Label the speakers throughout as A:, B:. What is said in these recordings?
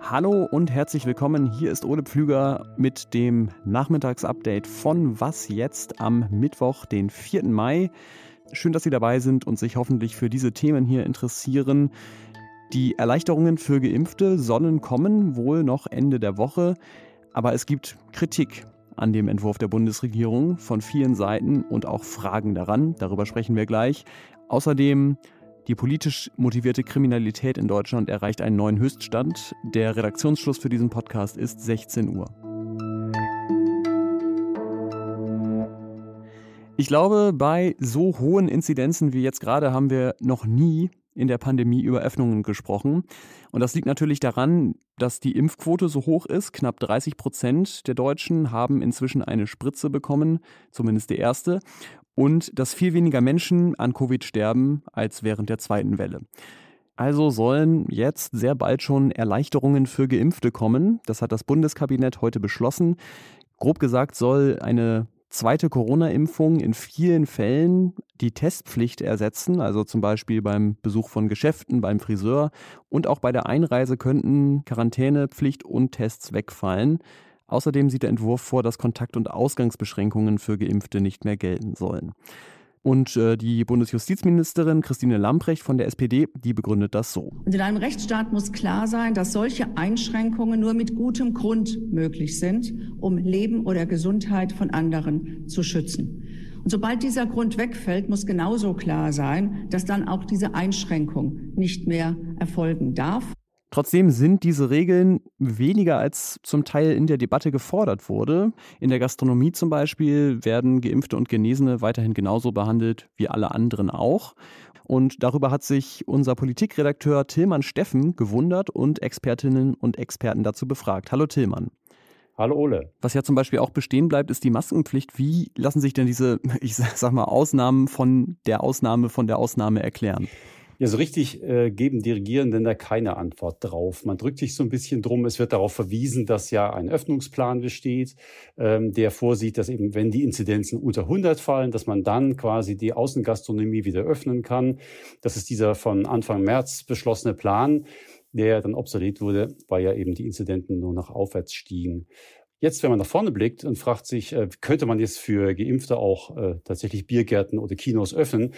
A: Hallo und herzlich willkommen. Hier ist Ole Pflüger mit dem Nachmittagsupdate von Was jetzt am Mittwoch, den 4. Mai. Schön, dass Sie dabei sind und sich hoffentlich für diese Themen hier interessieren. Die Erleichterungen für Geimpfte sollen kommen, wohl noch Ende der Woche. Aber es gibt Kritik an dem Entwurf der Bundesregierung von vielen Seiten und auch Fragen daran. Darüber sprechen wir gleich. Außerdem die politisch motivierte Kriminalität in Deutschland erreicht einen neuen Höchststand. Der Redaktionsschluss für diesen Podcast ist 16 Uhr. Ich glaube, bei so hohen Inzidenzen wie jetzt gerade haben wir noch nie in der Pandemie über Öffnungen gesprochen. Und das liegt natürlich daran, dass die Impfquote so hoch ist. Knapp 30 Prozent der Deutschen haben inzwischen eine Spritze bekommen, zumindest die erste. Und dass viel weniger Menschen an Covid sterben als während der zweiten Welle. Also sollen jetzt sehr bald schon Erleichterungen für Geimpfte kommen. Das hat das Bundeskabinett heute beschlossen. Grob gesagt soll eine zweite Corona-Impfung in vielen Fällen die Testpflicht ersetzen, also zum Beispiel beim Besuch von Geschäften, beim Friseur und auch bei der Einreise könnten Quarantänepflicht und Tests wegfallen. Außerdem sieht der Entwurf vor, dass Kontakt- und Ausgangsbeschränkungen für Geimpfte nicht mehr gelten sollen. Und äh, die Bundesjustizministerin Christine Lamprecht von der SPD, die begründet das so.
B: Und in einem Rechtsstaat muss klar sein, dass solche Einschränkungen nur mit gutem Grund möglich sind, um Leben oder Gesundheit von anderen zu schützen. Und sobald dieser Grund wegfällt, muss genauso klar sein, dass dann auch diese Einschränkung nicht mehr erfolgen darf.
A: Trotzdem sind diese Regeln weniger als zum Teil in der Debatte gefordert wurde. In der Gastronomie zum Beispiel werden Geimpfte und Genesene weiterhin genauso behandelt wie alle anderen auch. Und darüber hat sich unser Politikredakteur Tillmann Steffen gewundert und Expertinnen und Experten dazu befragt. Hallo Tillmann.
C: Hallo Ole.
A: Was ja zum Beispiel auch bestehen bleibt, ist die Maskenpflicht. Wie lassen sich denn diese, ich sag mal, Ausnahmen von der Ausnahme von der Ausnahme erklären?
C: Ja, so richtig äh, geben die Regierenden da keine Antwort drauf. Man drückt sich so ein bisschen drum. Es wird darauf verwiesen, dass ja ein Öffnungsplan besteht, ähm, der vorsieht, dass eben, wenn die Inzidenzen unter 100 fallen, dass man dann quasi die Außengastronomie wieder öffnen kann. Das ist dieser von Anfang März beschlossene Plan, der dann obsolet wurde, weil ja eben die Inzidenten nur noch aufwärts stiegen. Jetzt, wenn man nach vorne blickt und fragt sich, äh, könnte man jetzt für Geimpfte auch äh, tatsächlich Biergärten oder Kinos öffnen,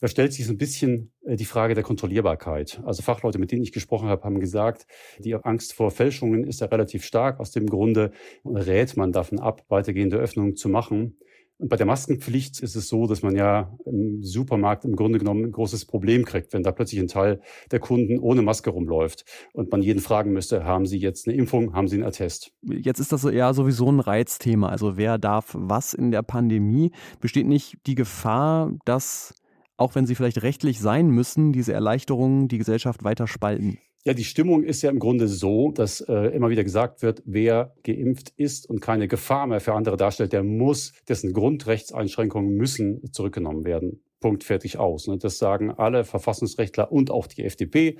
C: da stellt sich so ein bisschen äh, die Frage der Kontrollierbarkeit. Also Fachleute, mit denen ich gesprochen habe, haben gesagt, die Angst vor Fälschungen ist ja relativ stark. Aus dem Grunde rät man davon ab, weitergehende Öffnungen zu machen. Und bei der Maskenpflicht ist es so, dass man ja im Supermarkt im Grunde genommen ein großes Problem kriegt, wenn da plötzlich ein Teil der Kunden ohne Maske rumläuft und man jeden fragen müsste, haben Sie jetzt eine Impfung, haben Sie einen Attest?
A: Jetzt ist das ja sowieso ein Reizthema. Also wer darf was in der Pandemie? Besteht nicht die Gefahr, dass auch wenn sie vielleicht rechtlich sein müssen, diese Erleichterungen die Gesellschaft weiter spalten?
C: Ja, die Stimmung ist ja im Grunde so, dass äh, immer wieder gesagt wird, wer geimpft ist und keine Gefahr mehr für andere darstellt, der muss, dessen Grundrechtseinschränkungen müssen zurückgenommen werden. Punkt fertig aus. Ne? Das sagen alle Verfassungsrechtler und auch die FDP.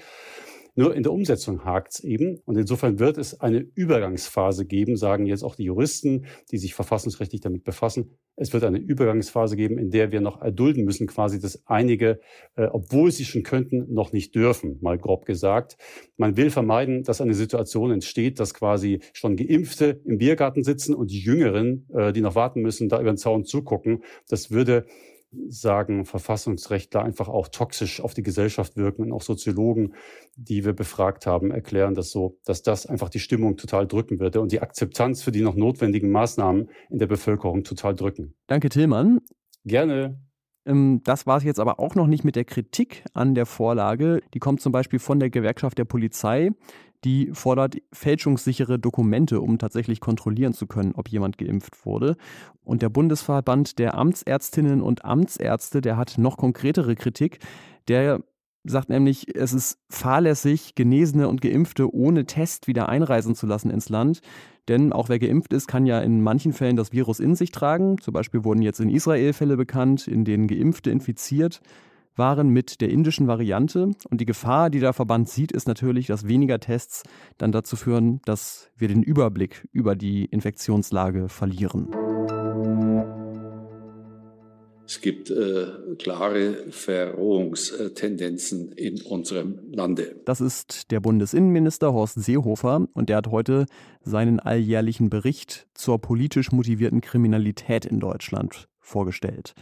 C: Nur in der Umsetzung hakt es eben. Und insofern wird es eine Übergangsphase geben, sagen jetzt auch die Juristen, die sich verfassungsrechtlich damit befassen. Es wird eine Übergangsphase geben, in der wir noch erdulden müssen, quasi, dass einige, äh, obwohl sie schon könnten, noch nicht dürfen, mal grob gesagt. Man will vermeiden, dass eine Situation entsteht, dass quasi schon Geimpfte im Biergarten sitzen und die Jüngeren, äh, die noch warten müssen, da über den Zaun zugucken. Das würde sagen Verfassungsrechtler einfach auch toxisch auf die Gesellschaft wirken und auch Soziologen, die wir befragt haben, erklären das so, dass das einfach die Stimmung total drücken würde und die Akzeptanz für die noch notwendigen Maßnahmen in der Bevölkerung total drücken.
A: Danke, Tillmann.
C: Gerne.
A: Ähm, das war es jetzt aber auch noch nicht mit der Kritik an der Vorlage. Die kommt zum Beispiel von der Gewerkschaft der Polizei die fordert fälschungssichere Dokumente, um tatsächlich kontrollieren zu können, ob jemand geimpft wurde. Und der Bundesverband der Amtsärztinnen und Amtsärzte, der hat noch konkretere Kritik. Der sagt nämlich, es ist fahrlässig, Genesene und Geimpfte ohne Test wieder einreisen zu lassen ins Land. Denn auch wer geimpft ist, kann ja in manchen Fällen das Virus in sich tragen. Zum Beispiel wurden jetzt in Israel Fälle bekannt, in denen Geimpfte infiziert waren mit der indischen Variante. Und die Gefahr, die der Verband sieht, ist natürlich, dass weniger Tests dann dazu führen, dass wir den Überblick über die Infektionslage verlieren.
D: Es gibt äh, klare Verrohungstendenzen in unserem Lande.
A: Das ist der Bundesinnenminister Horst Seehofer und der hat heute seinen alljährlichen Bericht zur politisch motivierten Kriminalität in Deutschland vorgestellt.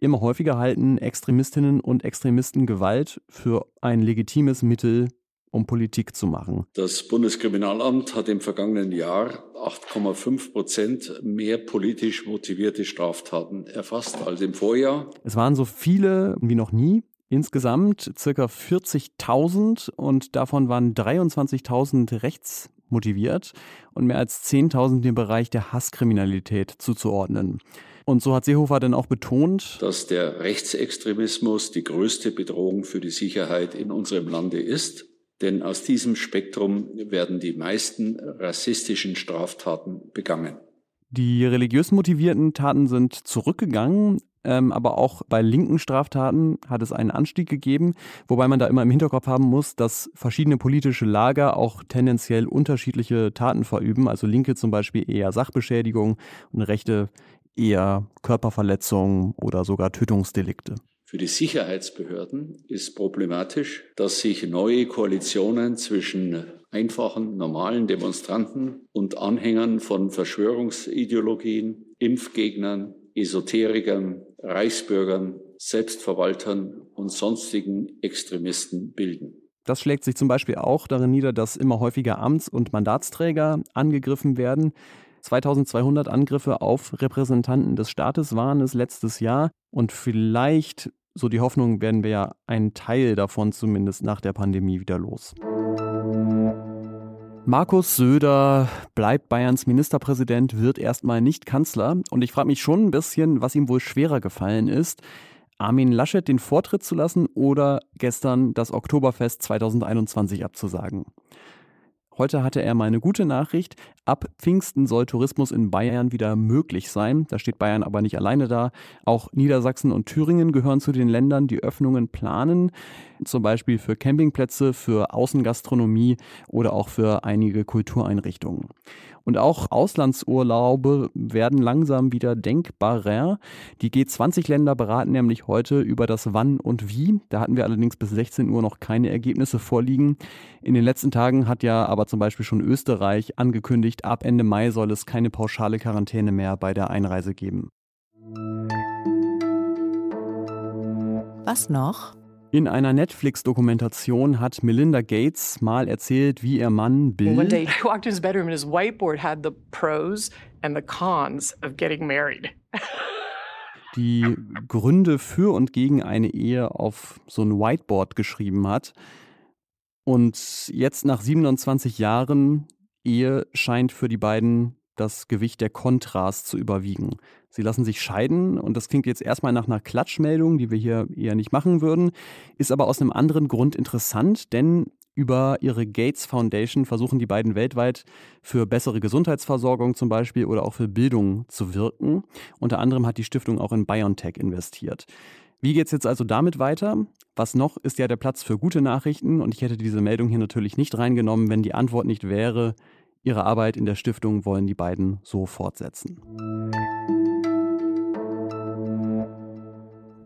A: Immer häufiger halten Extremistinnen und Extremisten Gewalt für ein legitimes Mittel, um Politik zu machen.
D: Das Bundeskriminalamt hat im vergangenen Jahr 8,5 Prozent mehr politisch motivierte Straftaten erfasst als im Vorjahr.
A: Es waren so viele wie noch nie. Insgesamt circa 40.000 und davon waren 23.000 rechtsmotiviert und mehr als 10.000 im Bereich der Hasskriminalität zuzuordnen. Und so hat Seehofer dann auch betont,
D: dass der Rechtsextremismus die größte Bedrohung für die Sicherheit in unserem Lande ist. Denn aus diesem Spektrum werden die meisten rassistischen Straftaten begangen.
A: Die religiös motivierten Taten sind zurückgegangen, ähm, aber auch bei linken Straftaten hat es einen Anstieg gegeben, wobei man da immer im Hinterkopf haben muss, dass verschiedene politische Lager auch tendenziell unterschiedliche Taten verüben. Also Linke zum Beispiel eher Sachbeschädigung und Rechte eher Körperverletzungen oder sogar Tötungsdelikte.
D: Für die Sicherheitsbehörden ist problematisch, dass sich neue Koalitionen zwischen einfachen, normalen Demonstranten und Anhängern von Verschwörungsideologien, Impfgegnern, Esoterikern, Reichsbürgern, Selbstverwaltern und sonstigen Extremisten bilden.
A: Das schlägt sich zum Beispiel auch darin nieder, dass immer häufiger Amts- und Mandatsträger angegriffen werden. 2200 Angriffe auf Repräsentanten des Staates waren es letztes Jahr und vielleicht, so die Hoffnung, werden wir ja einen Teil davon zumindest nach der Pandemie wieder los. Markus Söder bleibt Bayerns Ministerpräsident, wird erstmal nicht Kanzler. Und ich frage mich schon ein bisschen, was ihm wohl schwerer gefallen ist. Armin Laschet den Vortritt zu lassen oder gestern das Oktoberfest 2021 abzusagen. Heute hatte er mal eine gute Nachricht. Ab Pfingsten soll Tourismus in Bayern wieder möglich sein. Da steht Bayern aber nicht alleine da. Auch Niedersachsen und Thüringen gehören zu den Ländern, die Öffnungen planen. Zum Beispiel für Campingplätze, für Außengastronomie oder auch für einige Kultureinrichtungen. Und auch Auslandsurlaube werden langsam wieder denkbarer. Die G20-Länder beraten nämlich heute über das Wann und Wie. Da hatten wir allerdings bis 16 Uhr noch keine Ergebnisse vorliegen. In den letzten Tagen hat ja aber zum Beispiel schon Österreich angekündigt, ab Ende Mai soll es keine pauschale Quarantäne mehr bei der Einreise geben.
E: Was noch?
A: In einer Netflix-Dokumentation hat Melinda Gates mal erzählt, wie ihr Mann Bill.
F: One day I walked in his bedroom and his whiteboard had the pros and the cons of getting married.
A: die Gründe für und gegen eine Ehe auf so ein Whiteboard geschrieben hat. Und jetzt nach 27 Jahren Ehe scheint für die beiden das Gewicht der Kontras zu überwiegen. Sie lassen sich scheiden und das klingt jetzt erstmal nach einer Klatschmeldung, die wir hier eher nicht machen würden, ist aber aus einem anderen Grund interessant, denn über ihre Gates Foundation versuchen die beiden weltweit für bessere Gesundheitsversorgung zum Beispiel oder auch für Bildung zu wirken. Unter anderem hat die Stiftung auch in BioNTech investiert. Wie geht es jetzt also damit weiter? Was noch ist ja der Platz für gute Nachrichten und ich hätte diese Meldung hier natürlich nicht reingenommen, wenn die Antwort nicht wäre, ihre Arbeit in der Stiftung wollen die beiden so fortsetzen.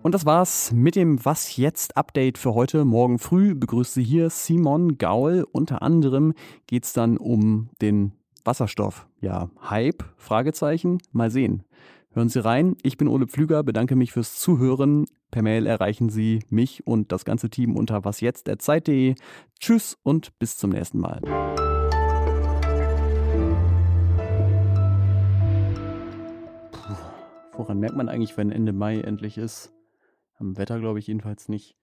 A: Und das war's mit dem Was jetzt Update für heute. Morgen früh begrüßt Sie hier Simon Gaul. Unter anderem geht's dann um den Wasserstoff. Ja, Hype? Fragezeichen. Mal sehen. Hören Sie rein. Ich bin Ole Pflüger, bedanke mich fürs Zuhören. Per Mail erreichen Sie mich und das ganze Team unter wasjetzt.zeit.de. Tschüss und bis zum nächsten Mal. Woran merkt man eigentlich, wenn Ende Mai endlich ist? Am Wetter glaube ich jedenfalls nicht.